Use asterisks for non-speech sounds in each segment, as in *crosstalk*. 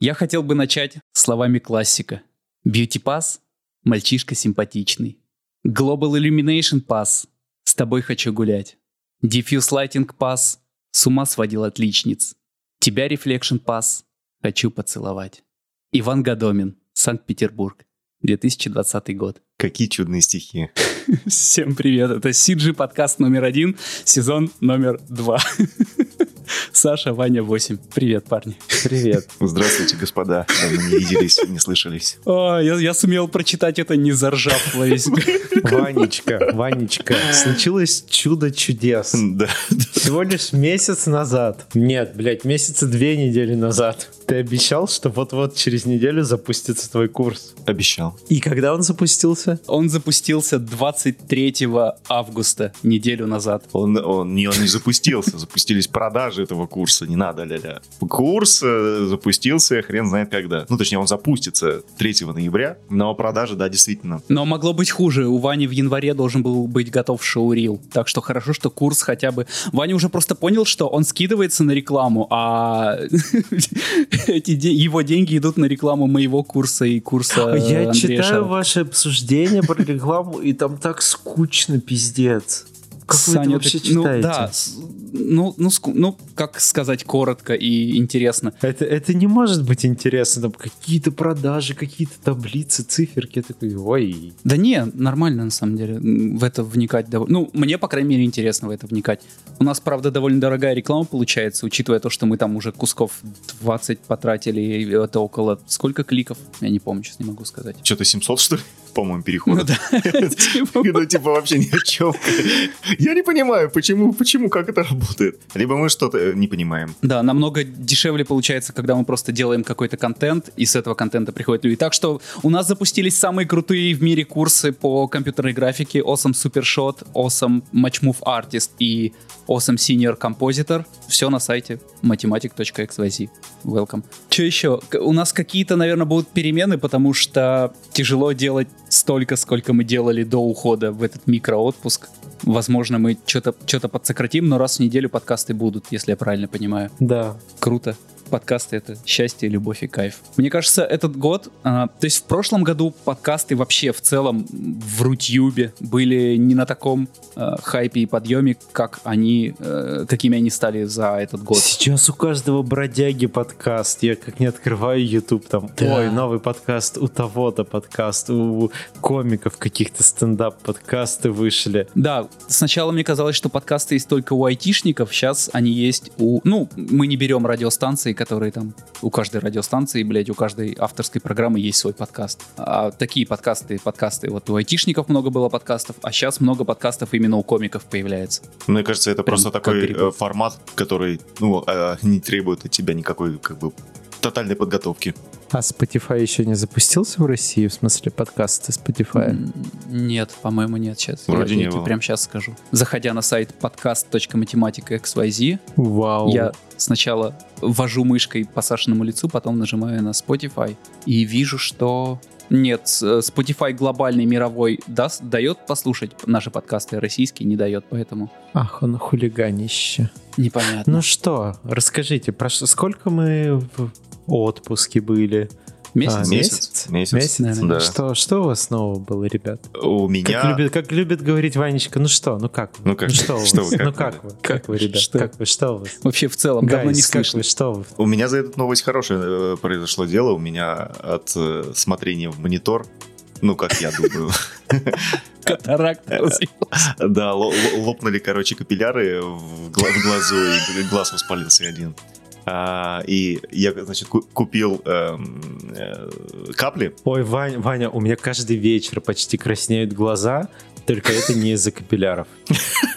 Я хотел бы начать словами классика. Beauty Pass – мальчишка симпатичный. Global Illumination Pass – с тобой хочу гулять. Diffuse Lighting Pass – с ума сводил отличниц. Тебя Reflection Pass – хочу поцеловать. Иван Гадомин, Санкт-Петербург, 2020 год. Какие чудные стихи. *laughs* Всем привет, это CG подкаст номер один, сезон номер два. *laughs* Саша, Ваня, 8. Привет, парни. Привет. Здравствуйте, господа. Давно не виделись, не слышались. О, я, я сумел прочитать это, не заржав весь. Ванечка, Ванечка, случилось чудо чудес. Да. Всего лишь месяц назад. Нет, блядь, месяца две недели назад. Ты обещал, что вот-вот через неделю запустится твой курс. Обещал. И когда он запустился? Он запустился 23 августа, неделю назад. Он, он, не, он не запустился, запустились продажи этого курса, не надо, ля-ля. Курс э, запустился хрен знает когда. Ну, точнее, он запустится 3 ноября, но продажи, да, действительно. Но могло быть хуже. У Вани в январе должен был быть готов шоурил. Так что хорошо, что курс хотя бы... Ваня уже просто понял, что он скидывается на рекламу, а *laughs* *laughs* эти де- его деньги идут на рекламу моего курса и курса *laughs* Я Андрея читаю Шарова. ваше обсуждение про рекламу, и там так скучно, пиздец. Как вы это Саня, вообще ты- ну, читаете? да, ну, ну, ну, как сказать коротко и интересно. Это, это не может быть интересно. Там какие-то продажи, какие-то таблицы, циферки. Я такой, ой. Да не, нормально на самом деле в это вникать. дов- Ну, мне, по крайней мере, интересно в это вникать. У нас, правда, довольно дорогая реклама получается, учитывая то, что мы там уже кусков 20 потратили, это около... Сколько кликов? Я не помню, сейчас не могу сказать. Что-то 700, что ли? По-моему, переходов. Ну *laughs* типа, Ну, типа, вообще ни о чем. Я не понимаю, почему, почему, как это работает. Либо мы что-то э, не понимаем. Да, намного дешевле получается, когда мы просто делаем какой-то контент, и с этого контента приходят люди. Так что у нас запустились самые крутые в мире курсы по компьютерной графике Awesome Super Shot, Awesome Match Move Artist и Awesome Senior Compositor. Все на сайте mathematic.xyz. Welcome. Что еще? У нас какие-то, наверное, будут перемены, потому что тяжело делать столько, сколько мы делали до ухода в этот микроотпуск. Возможно, мы что-то что подсократим, но раз в неделю подкасты будут, если я правильно понимаю. Да. Круто. Подкасты — это счастье, любовь и кайф. Мне кажется, этот год... а, то есть в прошлом году подкасты вообще в целом в Рутюбе были не на таком а, хайпе и подъеме, как они, э, какими они стали за этот год. Сейчас у каждого бродяги подкаст. Я как не открываю YouTube, там, Да. ой, новый подкаст у того-то подкаст, у комиков каких-то стендап-подкасты вышли. Да, сначала мне казалось, что подкасты есть только у айтишников, сейчас они есть у... Ну, мы не берем радиостанции, которые там... У каждой радиостанции, блядь, у каждой авторской программы есть свой подкаст. А такие подкасты, подкасты... Вот у айтишников много было подкастов, а сейчас много подкастов именно у комиков появляется. Мне кажется, это Прям просто такой грибы. э, формат, который ну, э, не требует от тебя никакой как бы тотальной подготовки. А Spotify еще не запустился в России? В смысле, подкасты Spotify? Нет, по-моему, нет сейчас. Вроде я, не было. прям сейчас скажу. Заходя на сайт podcast.matematica.xyz, Вау. Я сначала ввожу мышкой по Сашиному лицу, потом нажимаю на Spotify и вижу, что нет, э, Spotify глобальный мировой даст, дает послушать наши подкасты, а российский не дает, поэтому Ах, он хулиганище. непонятно. Ну что, расскажите, про сколько мы в отпуске были? Месяц? А, Месяц. Месяц. Месяц? наверное. Да. Что, что у вас нового было, ребят? У Как, меня... любит, как любит говорить Ванечка, ну что, ну как вы? Ну как? что у *laughs* Что вас? вы, как ну вы? как вы? Как вы, ребят? Что? Как вы? Что у вас? Вообще в целом давно не Гайс, как слышно. вы? Что вы? У меня за эту новость хорошее э, произошло дело. У меня от э, смотрения в монитор, ну, как я думаю, *laughs* Катаракта *laughs* да, ло- ло- лопнули, короче, капилляры в глазу, и глаз воспалился один. А, И я, значит, ку- купил эм, э, капли. Ой, Ваня, Ваня, у меня каждый вечер почти краснеют глаза, только это не из-за капилляров.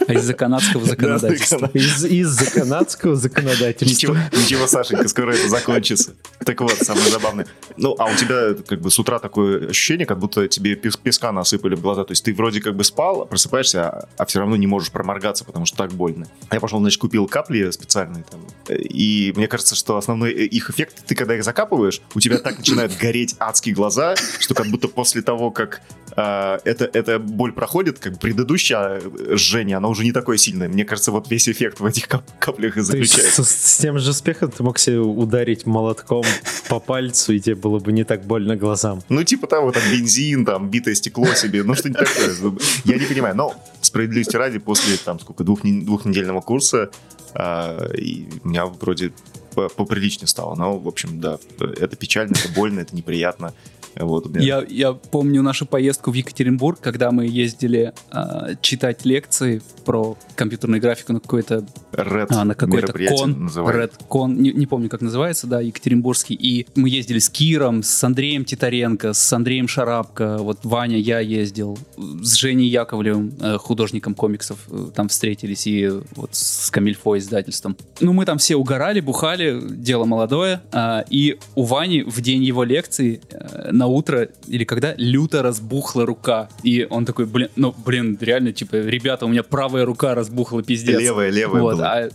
А из-за канадского законодательства. Из- Из-за канадского законодательства. Ничего, Сашенька, скоро это закончится. Так вот, самое забавное. Ну, а у тебя как бы с утра такое ощущение, как будто тебе пес- песка насыпали в глаза. То есть ты вроде как бы спал, просыпаешься, а, все равно не можешь проморгаться, потому что так больно. Я пошел, значит, купил капли специальные там. И мне кажется, что основной э, их эффект, ты когда их закапываешь, у тебя так начинают гореть адские глаза, что как будто после того, как а, эта, эта боль проходит, происходит, как бы предыдущее жжение, оно уже не такое сильное. Мне кажется, вот весь эффект в этих кап- каплях и заключается. с, с тем же успехом ты мог себе ударить молотком по пальцу, и тебе было бы не так больно глазам. Ну, типа того, там, бензин, там, битое стекло себе, ну, что-нибудь такое. Я не понимаю, но справедливости ради, после, там, сколько, двух, не- двухнедельного курса, а, и у меня вроде поприличнее стало. Но, в общем, да, это печально, это больно, это неприятно. Вот, меня- Я, я помню нашу поездку в Екатеринбург, когда мы ездили а, читать лекции про компьютерную графику на какой-то Red а, на какой-то кон, называют. Red Con, не, не помню, как называется, да, Екатеринбургский. И мы ездили с Киром, с Андреем Титаренко, с Андреем Шарапко, вот Ваня, я ездил, с Женей Яковлевым, э, художником комиксов, э, там встретились, и вот с Камильфо издательством. Ну, мы там все угорали, бухали, дело молодое, а, и у Вани в день его лекции э, на утро, или когда, люто разбухла рука. И он такой, блин, ну, блин, реально, типа, ребята, у меня правая рука разбухла, пиздец. Левая, левая Вот, была. а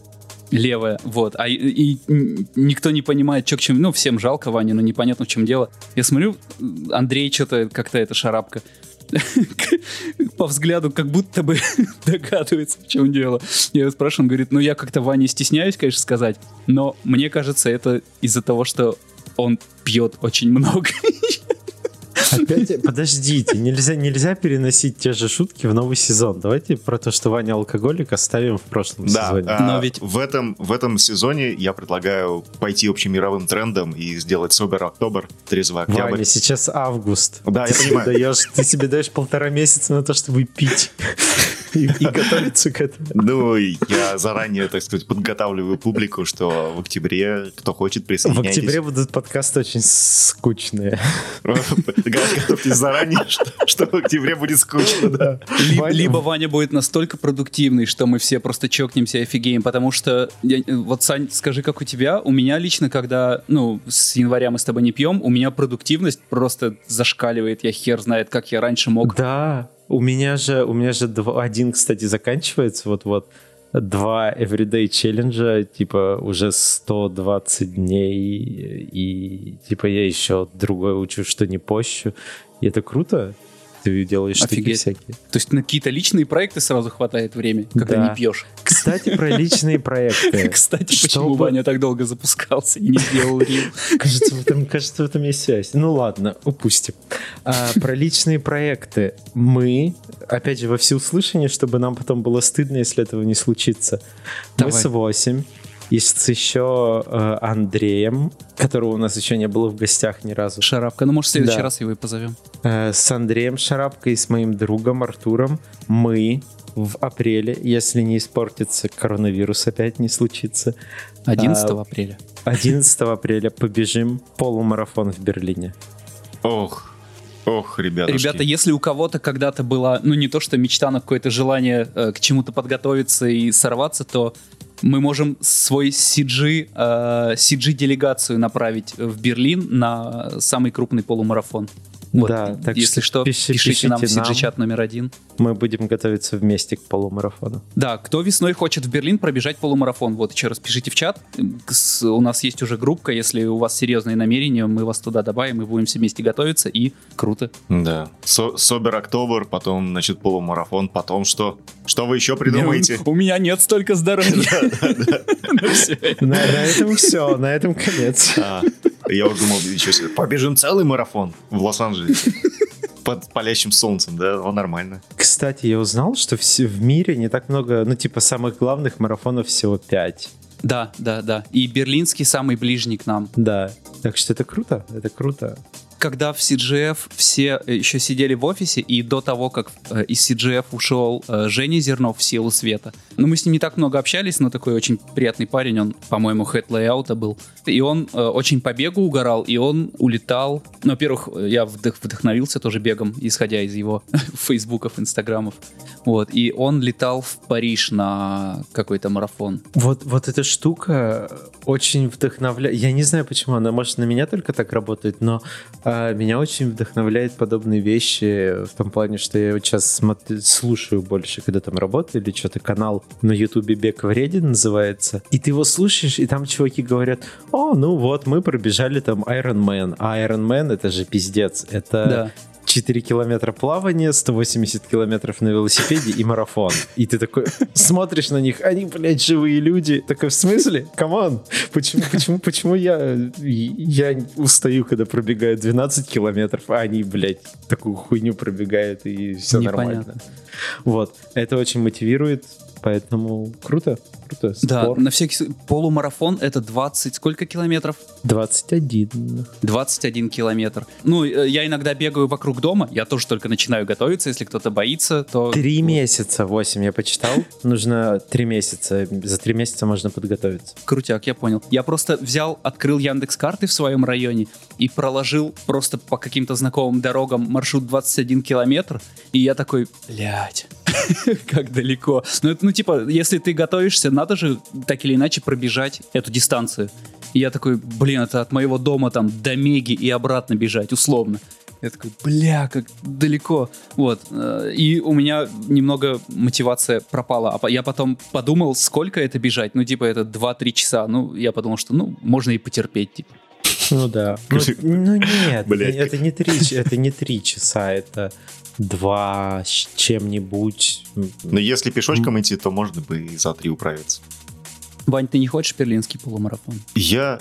левая, вот. А и, и никто не понимает, что к чему. Ну, всем жалко Ване, но непонятно, в чем дело. Я смотрю, Андрей что-то как-то это шарапка. *laughs* По взгляду, как будто бы *laughs* догадывается, в чем дело. Я его спрашиваю, он говорит, ну я как-то Ване стесняюсь, конечно, сказать, но мне кажется, это из-за того, что он пьет очень много. *laughs* Опять, подождите, нельзя, нельзя переносить те же шутки в новый сезон. Давайте про то, что Ваня алкоголик, оставим в прошлом Да, сезоне. а, Но ведь- в, этом, в этом сезоне я предлагаю пойти общемировым трендом и сделать собер октобер, трезвый октябрь. Ваня, сейчас август. Да, ты я понимаю. даешь, ты себе даешь полтора месяца на то, чтобы пить и, и готовиться к этому. Ну, я заранее, так сказать, подготавливаю публику, что в октябре, кто хочет, В присоединяйтесь. октябре будут подкасты очень скучные. *laughs* Готовьтесь заранее, *laughs* что, что в октябре будет скучно, да. Либо Ваня будет настолько продуктивный, что мы все просто чокнемся и офигеем, потому что, я- вот, Сань, скажи, как у тебя? У меня лично, когда, ну, с января мы с тобой не пьем, у меня продуктивность просто зашкаливает, я хер знает, как я раньше мог. Да, у меня же, у меня же два- один, кстати, заканчивается вот-вот. Два everyday челленджа, типа уже 120 дней, и типа я еще другое учу, что не пощу. И это круто. Ты делаешь штуки Офигеть. всякие. То есть на какие-то личные проекты сразу хватает времени, когда Да. не пьешь. Кстати, про личные проекты. *laughs* Кстати, почему Ваня так долго запускался и не сделал рил? *laughs* Кажется, в этом, кажется, в этом есть связь. Ну ладно, упустим. А, про личные проекты. Мы, опять же, во всеуслышание, чтобы нам потом было стыдно, если этого не случится. Мы с 8 и с еще э, Андреем, которого у нас еще не было в гостях ни разу. Шарапка. Ну, может, в следующий Да. раз его и позовем. Э, с Андреем Шарапкой и с моим другом Артуром мы в апреле, если не испортится коронавирус опять не случится, 11 А, апреля. 11 апреля побежим полумарафон в Берлине. Ох, ох, ребятушки. Ребята, если у кого-то когда-то была, ну не то что мечта, но какое-то желание э, к чему-то подготовиться и сорваться, то мы можем свой CG, э, CG-делегацию направить в Берлин на самый крупный полумарафон. Вот, Да, так если что пиши- пишите, нам в пишите нам. CG-чат номер один. Мы будем готовиться вместе к полумарафону. Да, кто весной хочет в Берлин пробежать полумарафон, вот еще раз пишите в чат. У нас есть уже группка, если у вас серьезные намерения, мы вас туда добавим, мы будем все вместе готовиться, и круто. Да. Со- Собер октобер, потом, значит, полумарафон, потом что? Что вы еще придумаете? У меня нет столько здоровья. *laughs* На, на этом все, на этом конец. Я уже думал, еще себе, побежим целый марафон в Лос-Анджелесе. *laughs* Под палящим солнцем, да, о, нормально. Кстати, я узнал, что в мире не так много, ну типа самых главных марафонов всего 5. Да, да, да. И берлинский самый ближний к нам. Да, так что это круто, это круто. Когда в CGF все э, еще сидели в офисе, и до того, как э, из CGF ушел э, Женя Зернов в силу света. Ну, мы с ним не так много общались, но такой очень приятный парень, он, по-моему, хед лейаута был. И он э, очень по бегу угорал, и он улетал. Ну, во-первых, э, я вдох- вдохновился тоже бегом, исходя из его *laughs* фейсбуков, инстаграмов. Вот, и он летал в Париж на какой-то марафон. Вот, вот эта штука очень вдохновляет. Я не знаю, почему она, может, на меня только так работает, но а, меня очень вдохновляет подобные вещи в том плане, что я сейчас смотрю- слушаю больше, когда там работаю или что-то, канал на ютубе «Бег вреден» называется, и ты его слушаешь, и там чуваки говорят, о, ну вот, мы пробежали там Iron Man, а Iron Man это же пиздец, это Да. 4 километра плавания, 180 километров на велосипеде и марафон. И ты такой смотришь на них, они, блядь, живые люди. Такой, в смысле? Come on! Почему, почему, почему я, я устаю, когда пробегаю 12 километров, а они, блядь, такую хуйню пробегают, и все Непонятно. нормально. Вот. Это очень мотивирует, поэтому круто. Круто. Да, на всякий. Полумарафон это 20, сколько километров? 21. 21 километр. Ну, э, я иногда бегаю вокруг дома, я тоже только начинаю готовиться, если кто-то боится, то... Три месяца, 8 я почитал. Нужно три месяца. За три месяца можно подготовиться. Крутяк, я понял. Я просто взял, открыл Яндекс карты в своем районе и проложил просто по каким-то знакомым дорогам маршрут 21 километр, и я такой, блядь, *laughs* как далеко. Ну, это, ну, типа, если ты готовишься, надо же так или иначе пробежать эту дистанцию. И я такой, блин, это от моего дома там до Меги и обратно бежать, условно. Я такой, бля, как далеко. Вот. э, И у меня немного мотивация пропала. А я потом подумал, сколько это бежать. Ну, типа, это 2-3 часа. Ну, я подумал, что, ну, можно и потерпеть, типа. Ну да. Ну, ну нет, *laughs* Блядь. это не три, это не три часа, это два с чем-нибудь. Но если пешочком идти, то можно бы и за три управиться. Вань, ты не хочешь берлинский полумарафон? Я...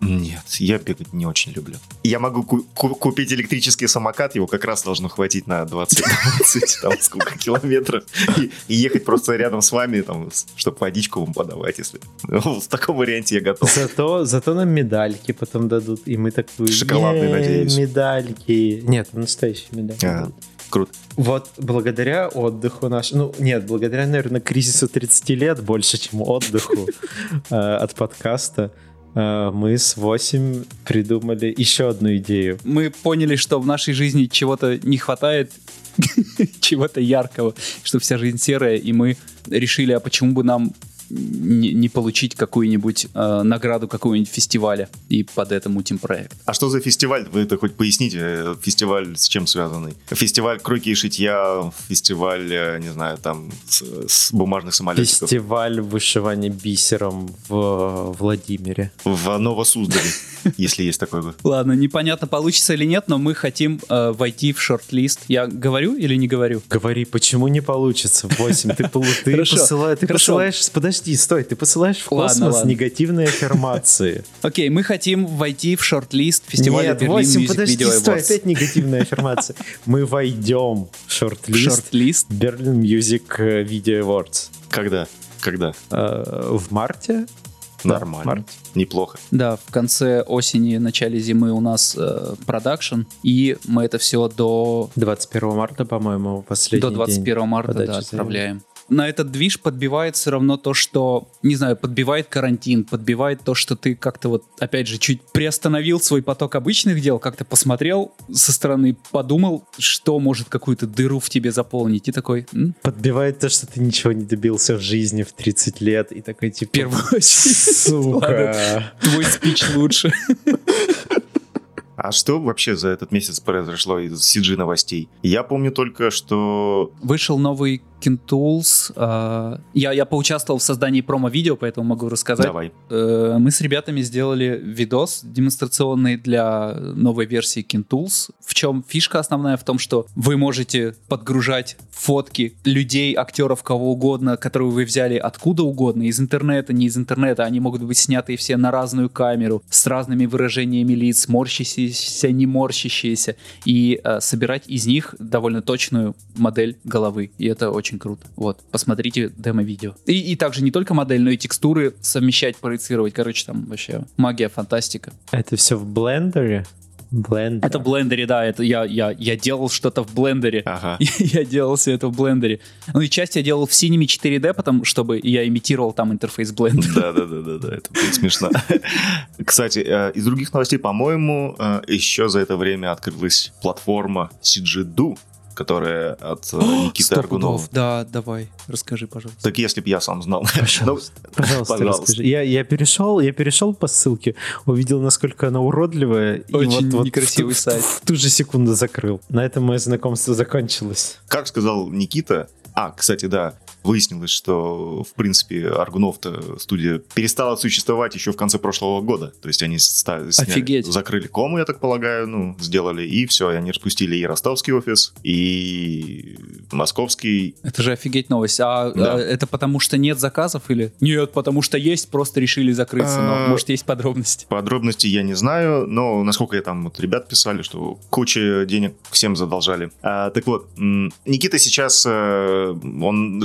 Нет, я бегать не очень люблю. Я могу ку- ку- купить электрический самокат, его как раз должно хватить на 20, 20 *laughs* там сколько километров, и, и ехать просто рядом с вами, там, чтобы водичку вам подавать, если... *laughs* Ну, в таком варианте я готов. Зато, зато нам медальки потом дадут, и мы такие... Шоколадные, «Е, надеюсь». Медальки. Нет, настоящие медальки. А. Круто. Вот благодаря отдыху наш, ну нет, благодаря, наверное, кризису 30 лет больше, чем отдыху *laughs* э, от подкаста, мы с 8 придумали еще одну идею. Мы поняли, что в нашей жизни чего-то не хватает, *laughs* чего-то яркого, что вся жизнь серая, и мы решили, а почему бы нам не, не получить какую-нибудь э, награду какого-нибудь фестиваля и под это мутим проект. А что за фестиваль? Вы это хоть поясните. э, Фестиваль с чем связанный? Фестиваль кройки и шитья, фестиваль, э, не знаю, там, с, с бумажных самолетиков. Фестиваль вышивания бисером в Владимире. В Новосуздале, *laughs* если есть такой бы. Ладно, непонятно, получится или нет, но мы хотим э, войти в шорт-лист. Я говорю или не говорю? Говори, почему не получится? 8. Ты, пол- ты, *laughs* посылаешь... Подожди, стой, ты посылаешь в Ладно, космос ладно. негативные аффирмации. *laughs* Окей, мы хотим войти в шорт-лист фестиваля Нет, Berlin 8, Music подожди, Video стой, Awards. опять негативная аффирмация. *laughs* Мы войдем в шорт-лист Шорт-лист. Berlin Music э, Video Awards. Когда? Когда? Э, В марте? Нормально. март. Неплохо. Да, в конце осени, начале зимы у нас э, продакшн, и мы это все до, 21 марта, по-моему, последний до 21 день марта да, отправляем. На этот движ подбивает все равно то, что, не знаю, подбивает карантин, подбивает то, что ты как-то вот, опять же, чуть приостановил свой поток обычных дел, как-то посмотрел со стороны, подумал, что может какую-то дыру в тебе заполнить, и такой, м, Подбивает то, что ты ничего не добился в жизни в 30 лет, и такой типа... первую очередь, Сука. *laughs* твой спич лучше. А что вообще за этот месяц произошло из CG новостей? Я помню только, что... Вышел новый Kintools. а, Я, я поучаствовал в создании промо-видео, поэтому могу рассказать. Давай. Э, Мы с ребятами сделали видос демонстрационный для новой версии Kintools. В чем фишка основная? В том, что вы можете подгружать фотки людей, актеров, кого угодно, которые вы взяли откуда угодно, из интернета, не из интернета. Они могут быть сняты все на разную камеру, с разными выражениями лиц, морщащиеся, не морщащиеся, и э, собирать из них довольно точную модель головы. И это очень круто. Вот, посмотрите демо-видео. И, и также не только модель, но и текстуры совмещать, проецировать. Короче, там вообще магия, фантастика. Это все в блендере? Блендер. Это в блендере, да, это я, я, я делал что-то в блендере. Ага. *laughs* Я делал все это в блендере. Ну и часть я делал в Cinema 4D, потому чтобы я имитировал там интерфейс блендера. Да, да, да, да, да, это будет смешно. *laughs* Кстати, э, из других новостей, по-моему, э, еще за это время открылась платформа CGDU, которая от э, Никиты Сто Аргунова. Да, давай, расскажи, пожалуйста. Так если бы я сам знал. *laughs* Пожалуйста. Ну, Пожалуйста, Пожалуйста. расскажи. Я, я перешел, я перешел по ссылке, увидел, насколько она уродливая, и Очень вот, вот некрасивый в, ту- сайт. В, ту же секунду закрыл. На этом мое знакомство закончилось. Как сказал Никита, а, кстати, да, выяснилось, что, в принципе, Аргунов-то студия перестала существовать еще в конце прошлого года. То есть они ста- сняли- Офигеть. закрыли кому, я так полагаю, ну, сделали, и все, и они распустили и ростовский офис, и московский. Это же офигеть новость. А, Да. а это потому что нет заказов или? Нет, потому что есть, просто решили закрыться. Но А, может есть подробности. Подробности я не знаю, но насколько я там вот ребят писали, что куча денег всем задолжали. А, так вот, Никита сейчас, э, он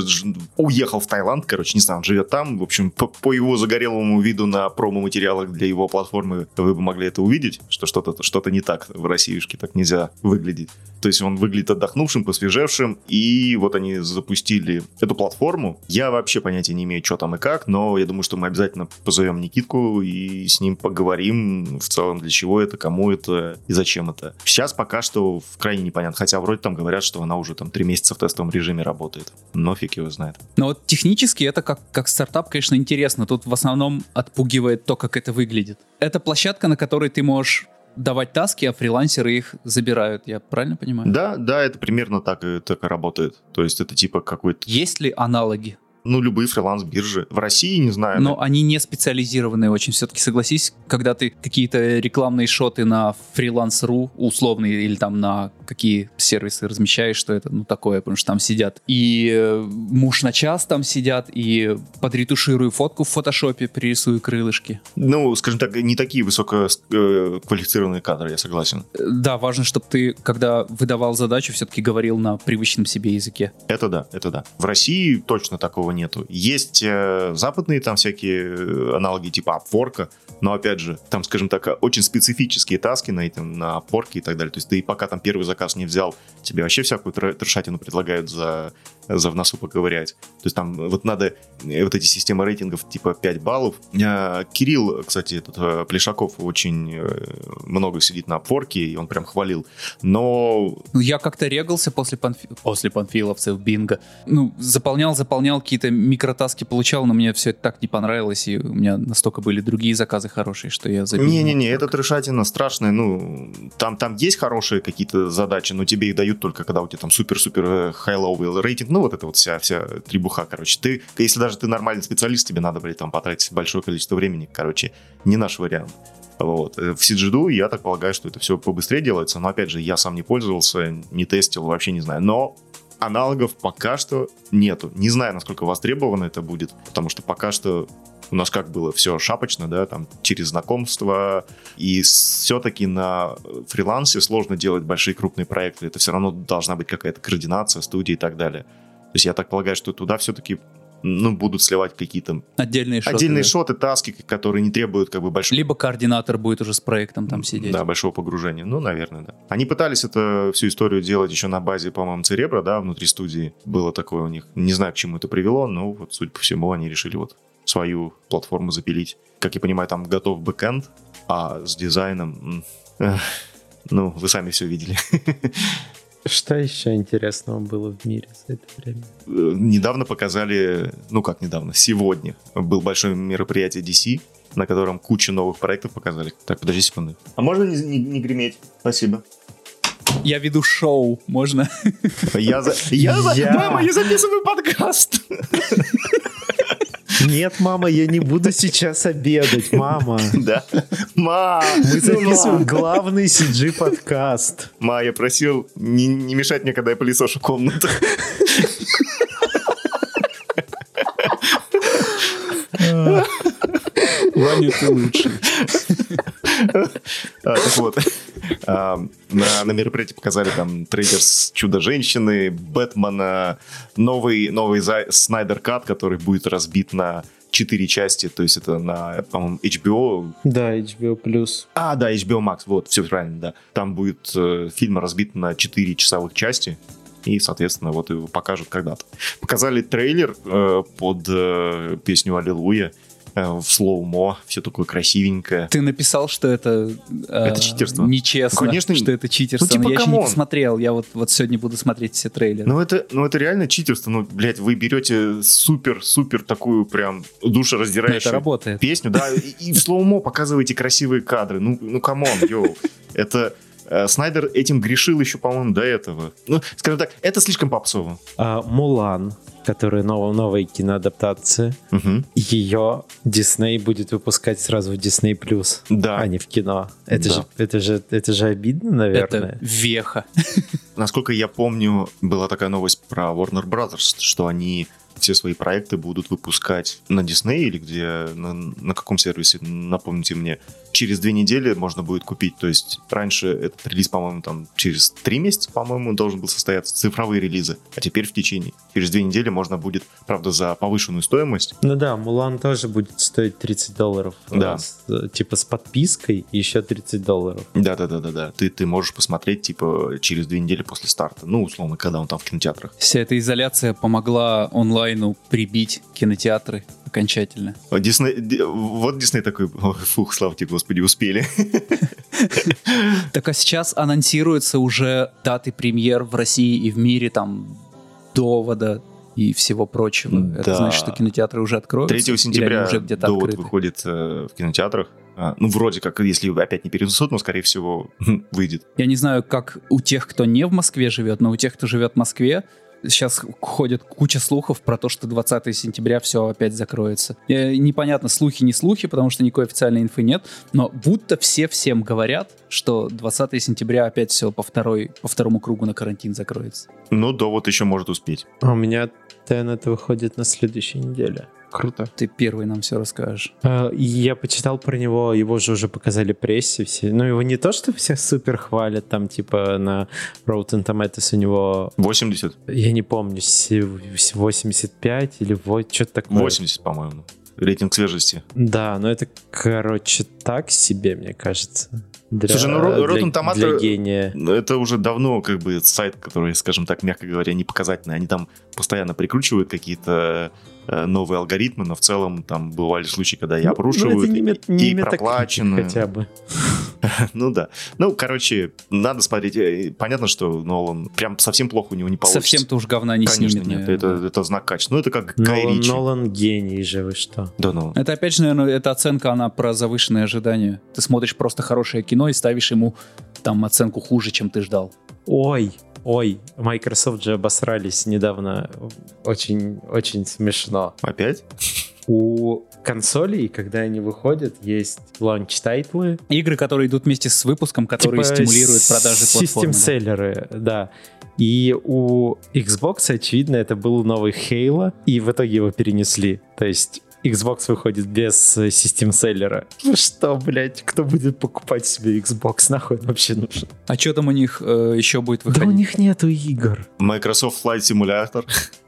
уехал в Таиланд, короче, не знаю, он живет там. В общем, по, по его загорелому виду на промо-материалах для его платформы вы бы могли это увидеть, что что-то что не так в Россиюшке, так нельзя выглядеть. То есть он выглядит отдохнувшим, посвежевшим, и вот они запустили эту платформу. Я вообще понятия не имею, что там и как, но я думаю, что мы обязательно позовем Никитку и с ним поговорим в целом, для чего это, кому это и зачем это. Сейчас пока что крайне непонятно, хотя вроде там говорят, что она уже там три месяца в тестовом режиме работает, но фиг его знает. Но вот технически это как, как стартап, конечно, интересно. Тут в основном отпугивает то, как это выглядит. Это площадка, на которой ты можешь давать таски, а фрилансеры их забирают. Я правильно понимаю? Да, да, это примерно так так и работает. То есть это типа какой-то, Есть ли аналоги? ну, любые фриланс-биржи. В России, не знаю, Но они не специализированные очень. Все-таки согласись, когда ты какие-то рекламные шоты на фриланс.ру условные или там на какие сервисы размещаешь, что это ну такое, потому что там сидят и э, муж на час там сидят, и подретуширую фотку в фотошопе, пририсую крылышки. ну, скажем так, не такие высококвалифицированные кадры, я согласен. Э, Да, важно, чтобы ты, когда выдавал задачу, все-таки говорил на привычном себе языке. Это да, это да. В России точно такого нету. Есть э, западные там всякие э, аналоги типа Upwork, но опять же, там, скажем так, очень специфические таски на этом, на Upwork и так далее. То есть ты пока там первый заказ не взял, тебе вообще всякую тр- трешатину предлагают за, за в носу поковырять. То есть там вот надо э, вот эти системы рейтингов типа 5 баллов. Э, Кирилл, кстати, этот э, Плешаков очень э, много сидит на Upwork, и он прям хвалил. Но Ну, Я как-то регался после, панфи... после панфиловцев бинго. Ну, заполнял, заполнял, какие-то микротаски получал, но мне все это так не понравилось, и у меня настолько были другие заказы хорошие, что я забил. Не-не-не, это трешатина страшная. Ну, там, там есть хорошие какие-то задачи, но тебе их дают только когда у тебя там супер-супер э, high-level рейтинг. Ну, вот это вот вся, вся требуха, короче. Ты, если даже ты нормальный специалист, тебе надо, блядь, там потратить большое количество времени. Короче, не наш вариант. Вот. Э, В CGDU я так полагаю, что это все побыстрее делается, но опять же, я сам не пользовался, не тестил, вообще не знаю. Но аналогов пока что нету. Не знаю, насколько востребовано это будет, потому что пока что у нас как было все шапочно, да, там через знакомства, и все-таки на фрилансе сложно делать большие крупные проекты, это все равно должна быть какая-то координация студии и так далее. То есть я так полагаю, что туда все-таки ну, будут сливать какие-то Отдельные шоты. отдельные да. шоты, таски, которые не требуют как бы большого Либо координатор будет уже с проектом там сидеть. да, большого погружения. Ну, наверное, да. Они пытались это всю историю делать еще на базе, по-моему, Церебра, да, внутри студии. Было такое у них. Не знаю, к чему это привело, но вот, судя по всему, они решили вот свою платформу запилить. Как я понимаю, там готов бэкэнд, а с дизайном... эх, ну, вы сами все видели. *laughs* Что еще интересного было в мире за это время? Э, Недавно показали, ну как недавно, сегодня был большое мероприятие DC, на котором кучу новых проектов показали. Так, подожди секунду. А можно не, не- не греметь? Спасибо. Я веду шоу, можно? Я за... Я за... Я- Мама, я записываю подкаст! *laughs* Нет, мама, я не буду *laughs* сейчас обедать, мама. Да. Ма! Мы записываем главный CG-подкаст. Ма, я просил не, не мешать мне, когда я пылесошу комнату. Ваня, ты лучший. А, так вот, на, на мероприятии показали там трейлер с Чудо-женщины, Бэтмена, новый, новый Снайдер Кат, который будет разбит на четыре части, то есть это на, по-моему, HBO. Да, HBO+. А, да, HBO Max, вот, все правильно, да. Там будет э, фильм разбит на четыре часовых части, и, соответственно, вот его покажут когда-то. Показали трейлер э, под э, песню «Аллилуйя», в slow-mo, все такое красивенькое. Ты написал, что это, э, Это читерство. Нечестно. Конечно. Что это читерство. Ну, типа, но я еще не посмотрел. Я вот, вот сегодня буду смотреть все трейлеры. Ну это, ну это реально читерство. Ну, блядь, вы берете супер-супер такую прям душераздирающую это работает. песню, да, и, и в slow-mo показываете красивые кадры. Ну, ну come on, yo. *laughs* Это, Э, Снайдер этим грешил еще, по-моему, до этого. Ну, скажем так, это слишком попсово. А, Мулан, которая нов- новая киноадаптация, Мгм. ее Дисней будет выпускать сразу в Disney+, Да. а не в кино. Это, Да. же, это, же, это же обидно, наверное. Это веха. *laughs* Насколько я помню, была такая новость про Warner Brothers, что они все свои проекты будут выпускать на Disney или где, на, на каком сервисе, напомните мне, через две недели можно будет купить. То есть раньше этот релиз, по-моему, там через три месяца, по-моему, должен был состояться, цифровые релизы. А теперь в течение. Через две недели можно будет, правда, за повышенную стоимость. Ну да, Мулан тоже будет стоить 30 долларов. Да. э, с- э, типа с подпиской и еще 30 долларов. Да-да-да-да-да. Ты, ты можешь посмотреть, типа, через две недели после старта. Ну, условно, когда он там в кинотеатрах. Вся эта изоляция помогла онлайну прибить кинотеатры окончательно. Дисней, Ди- вот Дисней такой, «Ой, *laughs* фух, слава тебе, господи, успели. *laughs* Так а сейчас анонсируются уже даты премьер в России и в мире, там, довода и всего прочего. Да. Это значит, что кинотеатры уже откроются? 3 Или они сентября уже где-то довод открыты? выходит э, в кинотеатрах. А, ну, вроде как, если опять не перенесут, но, скорее всего, *laughs* выйдет. Я не знаю, как у тех, кто не в Москве живет, но у тех, кто живет в Москве, сейчас ходит куча слухов про то, что 20 сентября все опять закроется. Э, Непонятно, слухи не слухи, потому что никакой официальной инфы нет, но будто все всем говорят, что 20 сентября опять все по, второй, по второму кругу на карантин закроется. Но довод еще может успеть. А у меня Тенет выходит на следующей неделе. Круто. Ты первый нам все расскажешь. А, Я почитал про него, его же уже показали прессе все. Ну, его не то, что все супер хвалят, там, типа, на Rotten Tomatoes у него, 80? я не помню, се- 85 или вот что-то такое. 80, по-моему. Рейтинг свежести. Да, но это, короче, так себе, мне кажется. Для, Слушай, ну, Rotten Tomato- для гения. Но Это уже давно как бы сайт, который, скажем так, мягко говоря, не показательный. Они там постоянно прикручивают какие-то новые алгоритмы, но в целом там бывали случаи, когда и Ну, опрушивают, ну, это не, не и проплаченные. хотя бы. *laughs* Ну да. Ну, короче, надо смотреть. Э, Понятно, что Нолан прям совсем плохо у него не получится. Совсем-то уж говна не Конечно, снимет. нет. Это, это знак качества. Ну, это как Гай Нолан, Ричи. Нолан гений же, вы что? Да, ну. Это опять же, наверное, эта оценка, она про завышенные ожидания. Ты смотришь просто хорошее кино и ставишь ему там оценку хуже, чем ты ждал. Ой, ой, Microsoft же обосрались недавно. Очень, очень смешно. Опять? У консолей, когда они выходят, есть launch- тайтлы. Игры, которые идут вместе с выпуском, которые типа стимулируют продажи платформы. да. System seller ы, да. И у Xbox, очевидно, это был новый Halo, и в итоге его перенесли. То есть Xbox выходит без э, system seller а. Ну что, блядь, кто будет покупать себе Xbox? Нахуй он вообще нужен? А что там у них э, еще будет Да у выходить? них нету игр. Microsoft Flight Simulator.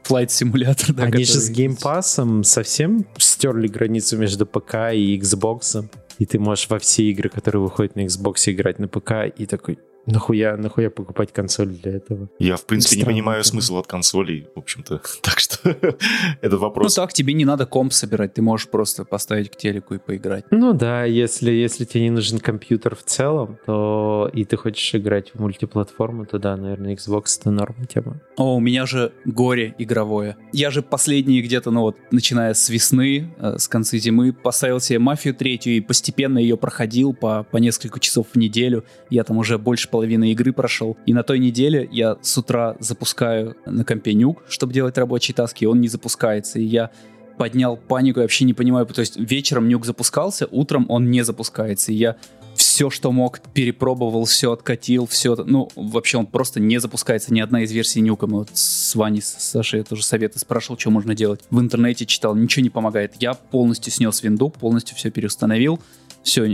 Flight Simulator, да. Они же с геймпасом совсем стерли границу между ПК и Xbox. И ты можешь во все игры, которые выходят на Xbox, играть на ПК. И такой, нахуя, нахуя покупать консоль для этого? Я, в принципе, не Странно, понимаю это. смысл от консолей, в общем-то. *laughs* Так что *laughs* этот Ну вопрос... так, тебе не надо комп собирать, ты можешь просто поставить к телеку и поиграть. Ну да, если, если тебе не нужен компьютер в целом, то и ты хочешь играть в мультиплатформу, то да, наверное, Xbox это норм тема. О, у меня же горе игровое. Я же последние где-то, ну вот, начиная с весны, э, с конца зимы, поставил себе мафию третью и постепенно ее проходил по, по несколько часов в неделю. Я там уже больше половины игры прошел. И на той неделе я с утра запускаю на компе нюк, чтобы делать рабочие таски, и он не запускается. И я поднял панику, я вообще не понимаю. То есть вечером нюк запускался, утром он не запускается. И я все, что мог, перепробовал, все откатил, все. Ну, вообще он просто не запускается, ни одна из версий нюка. Мы вот с Ваней, с Сашей я тоже советы спрашивал, что можно делать. В интернете читал, ничего не помогает. Я полностью снес винду, полностью все переустановил. Все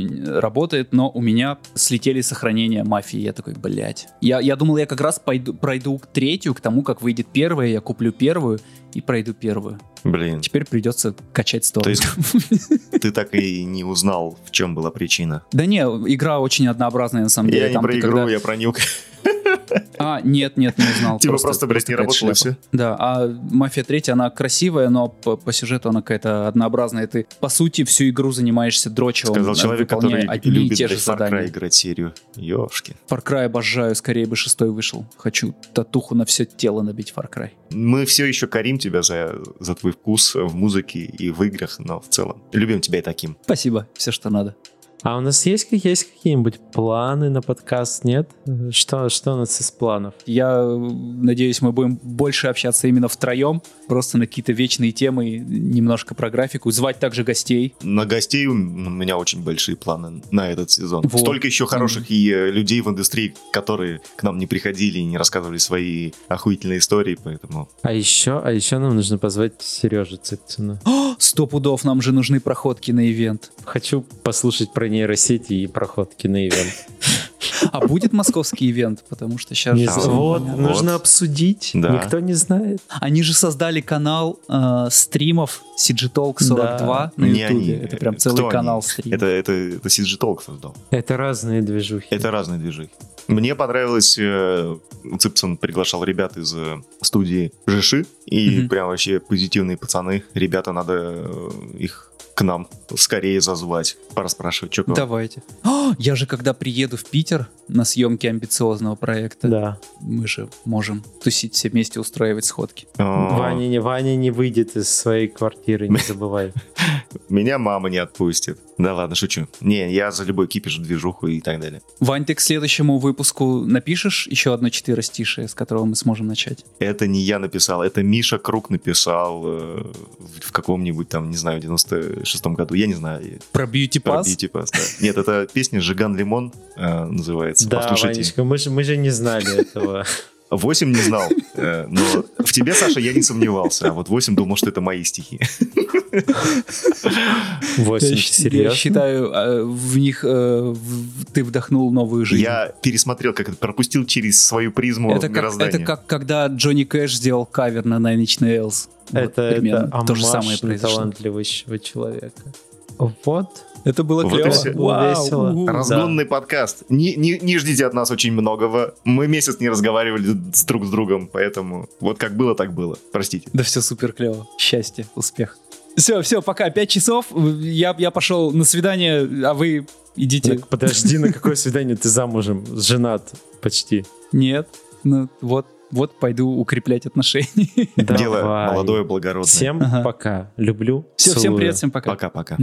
работает, но у меня слетели сохранения мафии. Я такой, блядь. Я, я думал, я как раз пойду, пройду третью к тому, как выйдет первая, я куплю первую и пройду первую. Блин, Теперь придется качать сторону. То есть *laughs* ты так и не узнал, в чем была причина. Да не, игра очень однообразная на самом деле. Я не про игру, когда- я про нюк. А, нет, нет, не узнал. Типа просто, блядь, не работало все. Да, а «Мафия 3», она красивая, но по, сюжету она какая-то однообразная. Ты, по сути, всю игру занимаешься дрочевым, Сказал человек, выполняя который одни и любит те же Far Cry задания. играть серию. Ёшки. Far Cry обожаю, скорее бы шестой вышел. Хочу татуху на все тело набить Far Cry. Мы все еще корим тебя за, за твой вкус в музыке и в играх, но в целом любим тебя и таким. Спасибо, все, что надо. А у нас есть, есть какие-нибудь планы на подкаст, нет? Что, что у нас из планов? Я надеюсь, мы будем больше общаться именно втроем, просто на какие-то вечные темы, немножко про графику, звать также гостей. На гостей у меня очень большие планы на этот сезон. Вот. Столько еще хороших и э, людей в индустрии, которые к нам не приходили и не рассказывали свои охуительные истории, поэтому... А еще, а еще нам нужно позвать Сережу Цыпцина. *gasps* Сто пудов, нам же нужны проходки на ивент. Хочу послушать про нейросети и проходки на ивент. А будет московский ивент? Потому что сейчас... Не знаю. Вот, вот. нужно обсудить. Да. Никто не знает. Они же создали канал э, стримов CG Talk 42 Да. на Не ютубе. они. Это прям Кто целый они? канал стримов. Это, это, это CG Talk создал. Это разные движухи. Это разные движи. Мне понравилось, э, Цыпсон приглашал ребят из э, студии Жиши, и Мгм. прям вообще позитивные пацаны. Ребята, надо э, их к нам скорее зазвать, пораспрашивать, что. Давайте. О, я же когда приеду в Питер на съемки амбициозного проекта, Да. мы же можем тусить все вместе, устраивать сходки. А, Ваня, не, Ваня не выйдет из своей квартиры, не *laughs* забывай. Меня мама не отпустит. Да ладно, шучу. Не, я за любой кипиш, движуху и так далее. Вань, ты к следующему выпуску напишешь еще одно четверостишее, с которого мы сможем начать? Это не я написал, это Миша Круг написал э, в каком-нибудь там, не знаю, 96-м году. Я не знаю. Про бьюти Про пас? Beauty Pass, да. Нет, это песня «Жиган Лимон» э, называется. Да, Послушайте. Ванечка, мы же, мы же не знали *laughs* этого. 8 не знал, э, но в тебе, Саша, я не сомневался, а вот 8 думал, что это мои стихи. Восемь, Я, серьезно? я считаю, э, в них э, в- ты вдохнул новую жизнь. Я пересмотрел, как это пропустил через свою призму это, как, это как когда Джонни Кэш сделал кавер на Nine Inch Nails. Вот Это, примерно это то же самое произошло. талантливого человека. Вот. Это было Вот клево. Вау, весело. угу. Разгонный подкаст. Не, не, не ждите от нас очень многого. Мы месяц не разговаривали с друг с другом, поэтому вот как было, так было. Простите. Да все супер клево. Счастье, успех. Все, все, пока. Пять часов. Я, я пошел на свидание, а вы идите. Так подожди, на какое свидание ты замужем? Женат почти. Нет. Ну вот, вот пойду укреплять отношения. Дело Давай. молодое, благородное. Всем Ага. пока. Люблю. Все, всем целую. привет, всем пока. Пока-пока.